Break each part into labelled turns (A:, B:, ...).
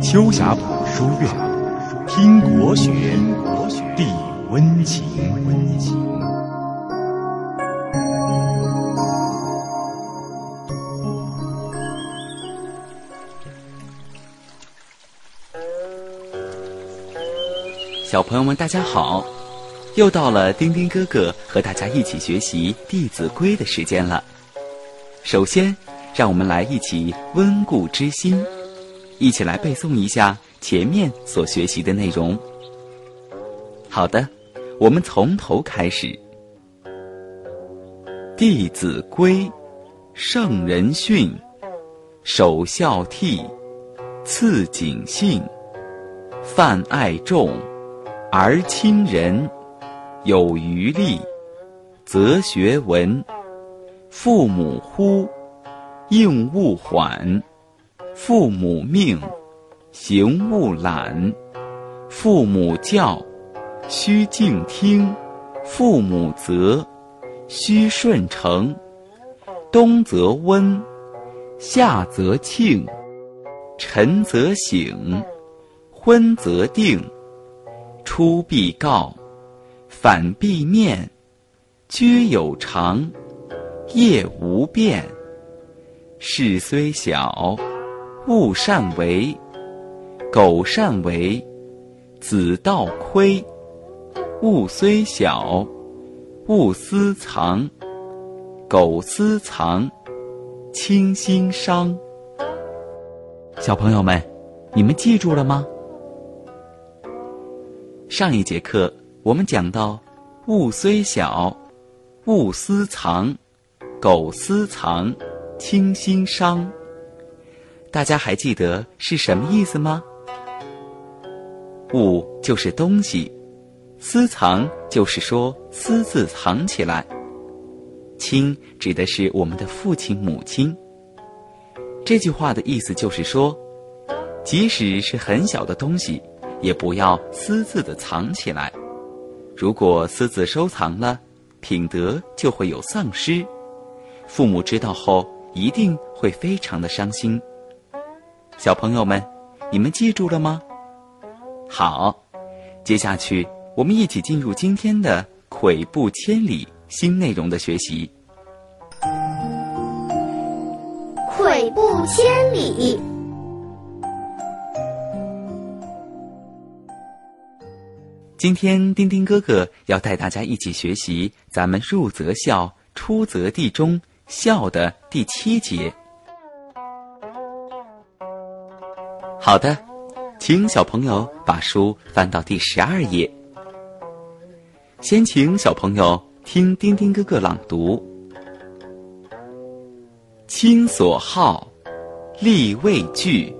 A: 秋霞浦书院，听国学，地温情。
B: 小朋友们，大家好！又到了丁丁哥哥和大家一起学习《弟子规》的时间了。首先，让我们来一起温故知新，一起来背诵一下前面所学习的内容。好的，我们从头开始。《弟子规》，圣人训，首孝悌，次谨信，泛爱众。而亲仁，有余力，则学文。父母呼，应勿缓；父母命，行勿懒；父母教，须敬听；父母责，须顺承。冬则温，夏则庆，晨则省，昏则定。出必告，反必面，居有常，业无变。事虽小，勿擅为；苟擅为，子道亏。物虽小，勿私藏；苟私藏，亲心伤。小朋友们，你们记住了吗？上一节课我们讲到，物虽小，勿私藏；苟私藏，亲心伤。大家还记得是什么意思吗？物就是东西，私藏就是说私自藏起来。亲指的是我们的父亲母亲。这句话的意思就是说，即使是很小的东西。也不要私自的藏起来，如果私自收藏了，品德就会有丧失，父母知道后一定会非常的伤心。小朋友们，你们记住了吗？好，接下去我们一起进入今天的“跬步千里”新内容的学习。
C: 跬步千里。
B: 今天，丁丁哥哥要带大家一起学习咱们“入则孝，出则弟”中“孝”的第七节。好的，请小朋友把书翻到第十二页。先请小朋友听丁丁哥哥朗读：“亲所好，力为具；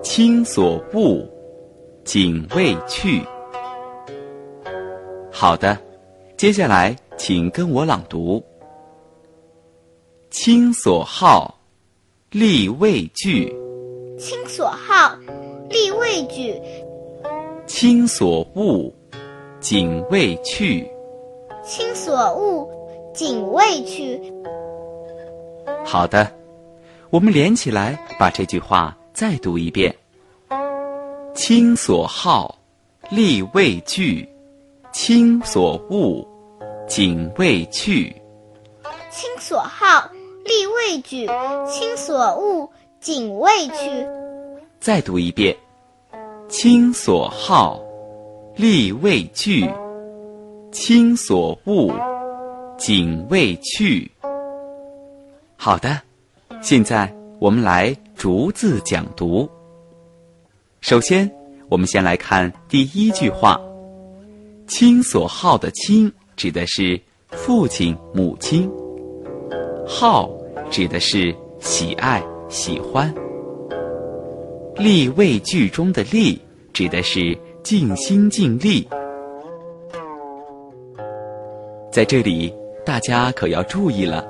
B: 亲所恶，谨为去。”好的，接下来请跟我朗读：亲所好，力为具；
C: 亲所好，力为具；
B: 亲所恶，谨为去；
C: 亲所恶，谨为去。
B: 好的，我们连起来把这句话再读一遍：亲所好，力为具。亲所恶，谨为去。
C: 亲所好，力为具；亲所恶，谨为去。
B: 再读一遍：亲所好，力为具；亲所恶，谨为去。好的，现在我们来逐字讲读。首先，我们先来看第一句话。亲所好的亲指的是父亲母亲，好指的是喜爱喜欢。立位句中的立指的是尽心尽力。在这里，大家可要注意了，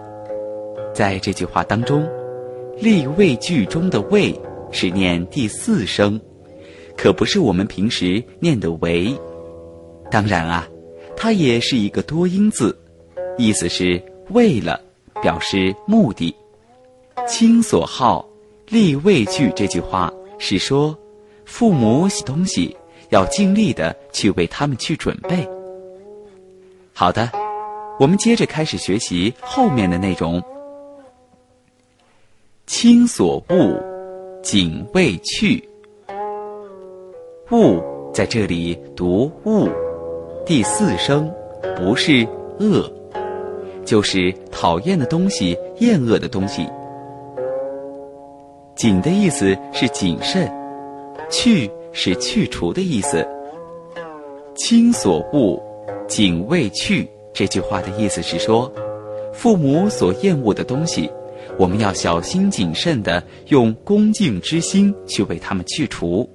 B: 在这句话当中，立位句中的位是念第四声，可不是我们平时念的为。当然啊，它也是一个多音字，意思是为了、表示目的。亲所好，力为具这句话是说，父母喜东西要尽力的去为他们去准备。好的，我们接着开始学习后面的内容。亲所恶，谨未去。恶在这里读恶，第四声不是恶，就是讨厌的东西、厌恶的东西。谨的意思是谨慎，去是去除的意思。亲所恶，谨为去。这句话的意思是说，父母所厌恶的东西，我们要小心谨慎的用恭敬之心去为他们去除。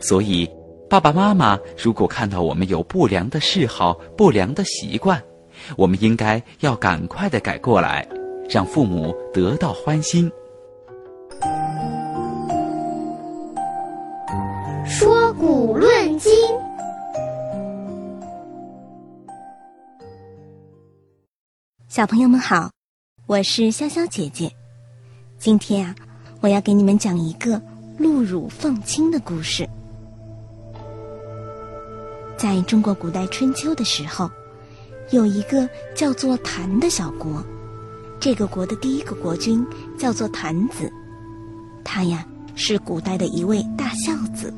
B: 所以，爸爸妈妈如果看到我们有不良的嗜好、不良的习惯，我们应该要赶快的改过来，让父母得到欢心。
C: 说古论今。
D: 小朋友们好，我是潇潇姐姐。今天啊，我要给你们讲一个鹿乳奉亲的故事。在中国古代春秋的时候，有一个叫做谭的小国。这个国的第一个国君叫做谭子，他呀是古代的一位大孝子，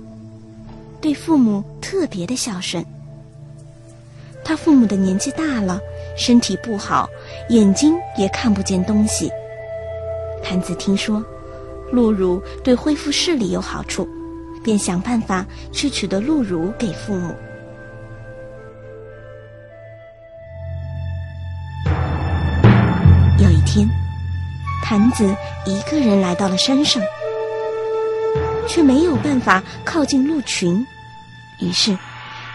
D: 对父母特别的孝顺。他父母的年纪大了。身体不好，眼睛也看不见东西。谭子听说鹿乳对恢复视力有好处，便想办法去取得鹿乳给父母。谭子一个人来到了山上，却没有办法靠近鹿群，于是，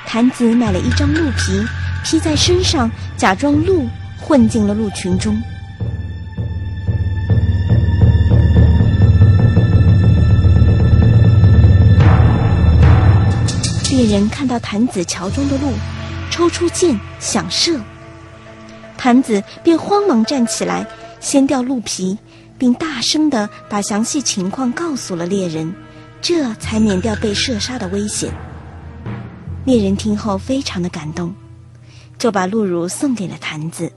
D: 谭子买了一张鹿皮。披在身上，假装鹿混进了鹿群中。猎人看到坛子桥中的鹿，抽出剑想射，坛子便慌忙站起来，掀掉鹿皮，并大声的把详细情况告诉了猎人，这才免掉被射杀的危险。猎人听后非常的感动。就把鹿乳送给了坛子。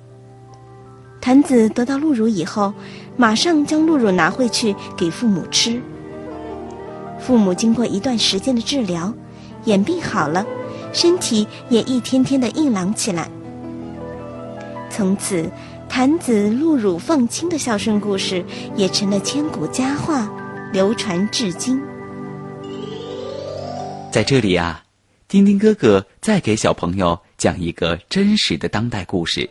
D: 坛子得到鹿乳以后，马上将鹿乳拿回去给父母吃。父母经过一段时间的治疗，眼病好了，身体也一天天的硬朗起来。从此，坛子鹿乳凤亲的孝顺故事也成了千古佳话，流传至今。
B: 在这里啊，丁丁哥哥再给小朋友。讲一个真实的当代故事。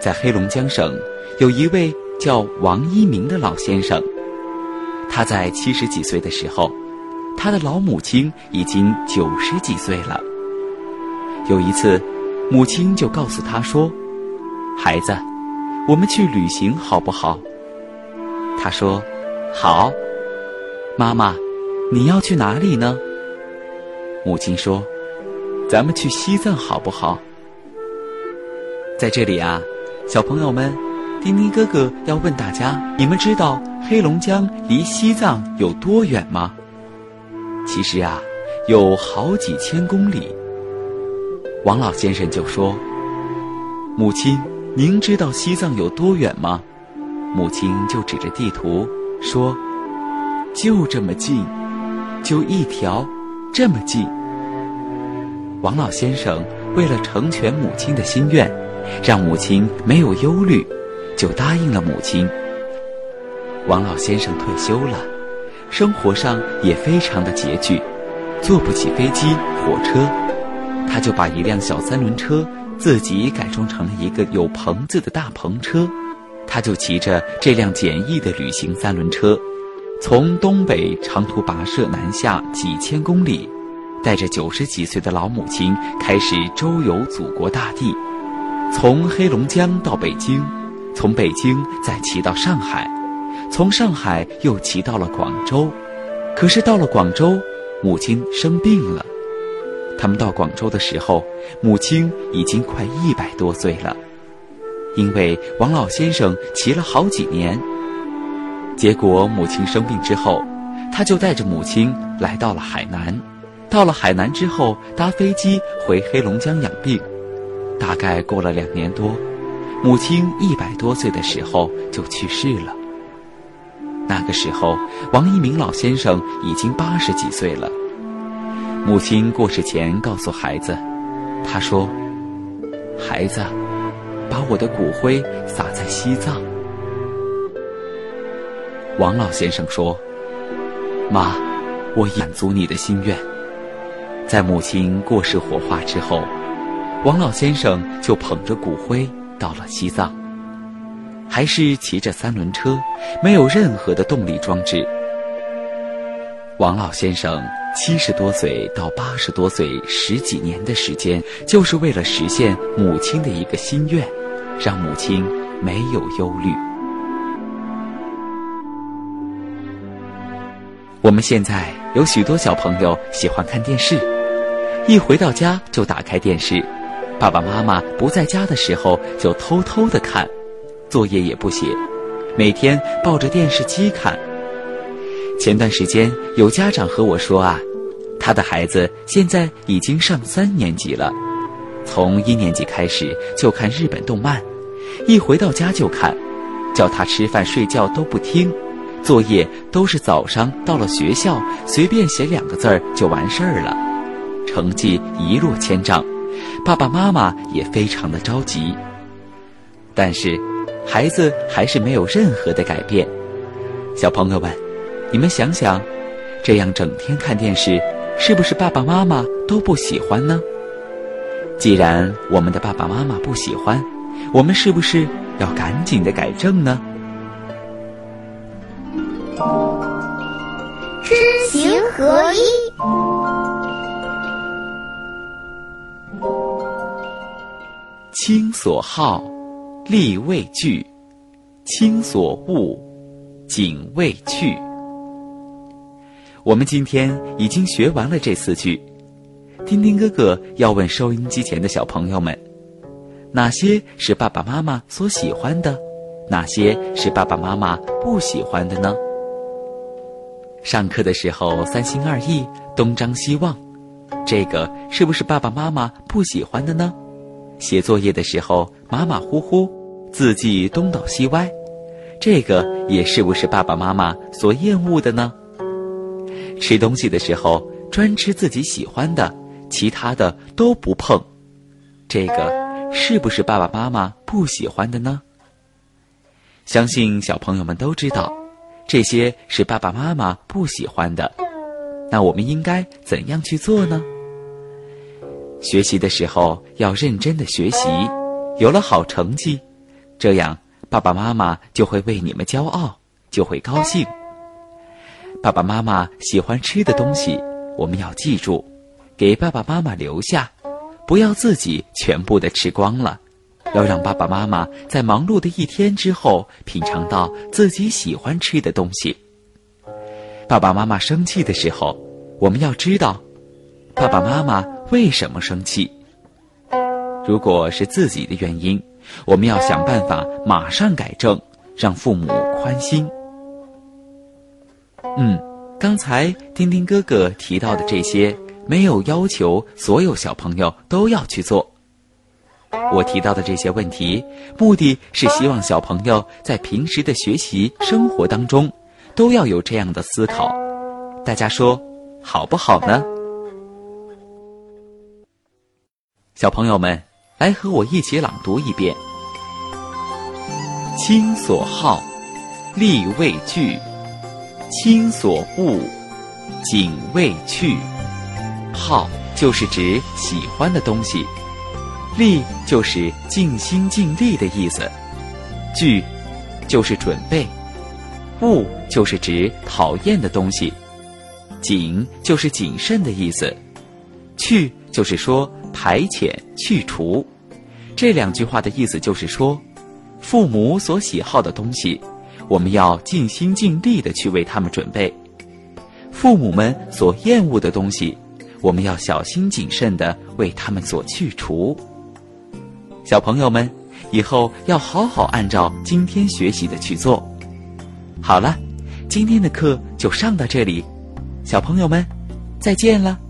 B: 在黑龙江省，有一位叫王一鸣的老先生。他在七十几岁的时候，他的老母亲已经九十几岁了。有一次，母亲就告诉他说：“孩子，我们去旅行好不好？”他说：“好。”妈妈，你要去哪里呢？母亲说。咱们去西藏好不好？在这里啊，小朋友们，丁丁哥哥要问大家：你们知道黑龙江离西藏有多远吗？其实啊，有好几千公里。王老先生就说：“母亲，您知道西藏有多远吗？”母亲就指着地图说：“就这么近，就一条，这么近。”王老先生为了成全母亲的心愿，让母亲没有忧虑，就答应了母亲。王老先生退休了，生活上也非常的拮据，坐不起飞机、火车，他就把一辆小三轮车自己改装成了一个有棚子的大篷车，他就骑着这辆简易的旅行三轮车，从东北长途跋涉南下几千公里。带着九十几岁的老母亲开始周游祖国大地，从黑龙江到北京，从北京再骑到上海，从上海又骑到了广州。可是到了广州，母亲生病了。他们到广州的时候，母亲已经快一百多岁了。因为王老先生骑了好几年。结果母亲生病之后，他就带着母亲来到了海南。到了海南之后，搭飞机回黑龙江养病。大概过了两年多，母亲一百多岁的时候就去世了。那个时候，王一鸣老先生已经八十几岁了。母亲过世前告诉孩子：“她说，孩子，把我的骨灰撒在西藏。”王老先生说：“妈，我满足你的心愿。”在母亲过世火化之后，王老先生就捧着骨灰到了西藏，还是骑着三轮车，没有任何的动力装置。王老先生七十多岁到八十多岁十几年的时间，就是为了实现母亲的一个心愿，让母亲没有忧虑。我们现在有许多小朋友喜欢看电视，一回到家就打开电视，爸爸妈妈不在家的时候就偷偷的看，作业也不写，每天抱着电视机看。前段时间有家长和我说啊，他的孩子现在已经上三年级了，从一年级开始就看日本动漫，一回到家就看，叫他吃饭睡觉都不听。作业都是早上到了学校随便写两个字儿就完事儿了，成绩一落千丈，爸爸妈妈也非常的着急。但是，孩子还是没有任何的改变。小朋友们，你们想想，这样整天看电视，是不是爸爸妈妈都不喜欢呢？既然我们的爸爸妈妈不喜欢，我们是不是要赶紧的改正呢？
C: 知行合一。
B: 亲所好，力为具；亲所恶，谨为去。我们今天已经学完了这四句。丁丁哥哥要问收音机前的小朋友们：哪些是爸爸妈妈所喜欢的？哪些是爸爸妈妈不喜欢的呢？上课的时候三心二意，东张西望，这个是不是爸爸妈妈不喜欢的呢？写作业的时候马马虎虎，字迹东倒西歪，这个也是不是爸爸妈妈所厌恶的呢？吃东西的时候专吃自己喜欢的，其他的都不碰，这个是不是爸爸妈妈不喜欢的呢？相信小朋友们都知道。这些是爸爸妈妈不喜欢的，那我们应该怎样去做呢？学习的时候要认真的学习，有了好成绩，这样爸爸妈妈就会为你们骄傲，就会高兴。爸爸妈妈喜欢吃的东西，我们要记住，给爸爸妈妈留下，不要自己全部的吃光了。要让爸爸妈妈在忙碌的一天之后品尝到自己喜欢吃的东西。爸爸妈妈生气的时候，我们要知道，爸爸妈妈为什么生气。如果是自己的原因，我们要想办法马上改正，让父母宽心。嗯，刚才丁丁哥哥提到的这些，没有要求所有小朋友都要去做。我提到的这些问题，目的是希望小朋友在平时的学习生活当中，都要有这样的思考。大家说好不好呢？小朋友们，来和我一起朗读一遍：亲所好，力为具；亲所恶，谨为去。好就是指喜欢的东西。力就是尽心尽力的意思，具就是准备，恶就是指讨厌的东西，谨就是谨慎的意思，去就是说排遣去除。这两句话的意思就是说，父母所喜好的东西，我们要尽心尽力的去为他们准备；父母们所厌恶的东西，我们要小心谨慎的为他们所去除。小朋友们，以后要好好按照今天学习的去做。好了，今天的课就上到这里，小朋友们，再见了。